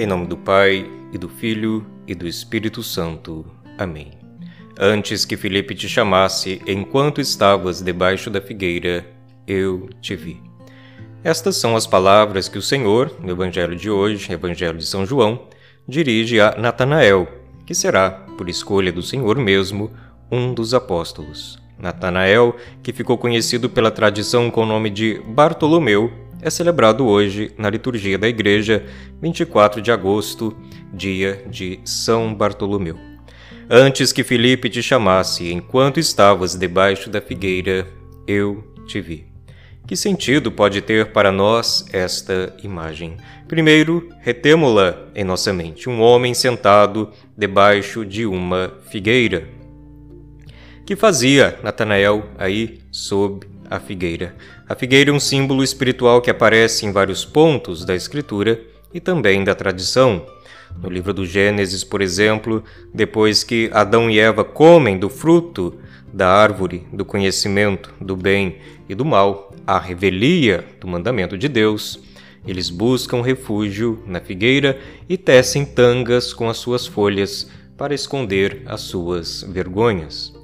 Em nome do Pai, e do Filho, e do Espírito Santo. Amém. Antes que Felipe te chamasse, enquanto estavas debaixo da figueira, eu te vi. Estas são as palavras que o Senhor, no Evangelho de hoje, Evangelho de São João, dirige a Natanael, que será, por escolha do Senhor mesmo, um dos apóstolos. Natanael, que ficou conhecido pela tradição com o nome de Bartolomeu, é celebrado hoje na liturgia da Igreja, 24 de agosto, dia de São Bartolomeu. Antes que Filipe te chamasse, enquanto estavas debaixo da figueira, eu te vi. Que sentido pode ter para nós esta imagem? Primeiro, retemo-la em nossa mente: um homem sentado debaixo de uma figueira. Que fazia Natanael aí sob a figueira. A figueira é um símbolo espiritual que aparece em vários pontos da Escritura e também da tradição. No livro do Gênesis, por exemplo, depois que Adão e Eva comem do fruto da árvore do conhecimento do bem e do mal, a revelia do mandamento de Deus, eles buscam refúgio na figueira e tecem tangas com as suas folhas para esconder as suas vergonhas.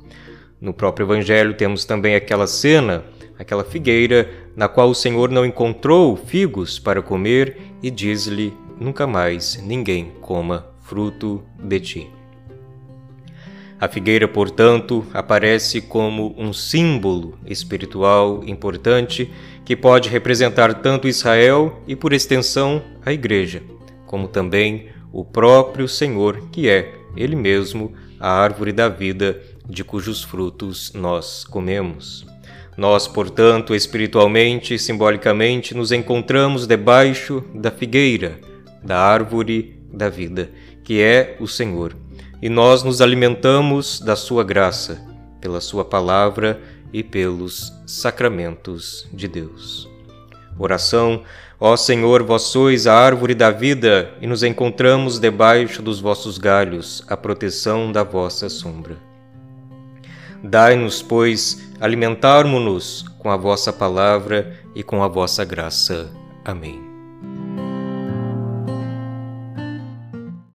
No próprio Evangelho temos também aquela cena aquela figueira na qual o Senhor não encontrou figos para comer e diz-lhe: Nunca mais ninguém coma fruto de ti. A figueira, portanto, aparece como um símbolo espiritual importante que pode representar tanto Israel e, por extensão, a Igreja, como também o próprio Senhor, que é, Ele mesmo, a árvore da vida de cujos frutos nós comemos. Nós, portanto, espiritualmente e simbolicamente, nos encontramos debaixo da figueira, da árvore da vida, que é o Senhor, e nós nos alimentamos da Sua graça, pela Sua palavra e pelos sacramentos de Deus. Oração, ó Senhor, vós sois a árvore da vida e nos encontramos debaixo dos vossos galhos, a proteção da vossa sombra. Dai-nos, pois, alimentarmo-nos com a vossa palavra e com a vossa graça. Amém.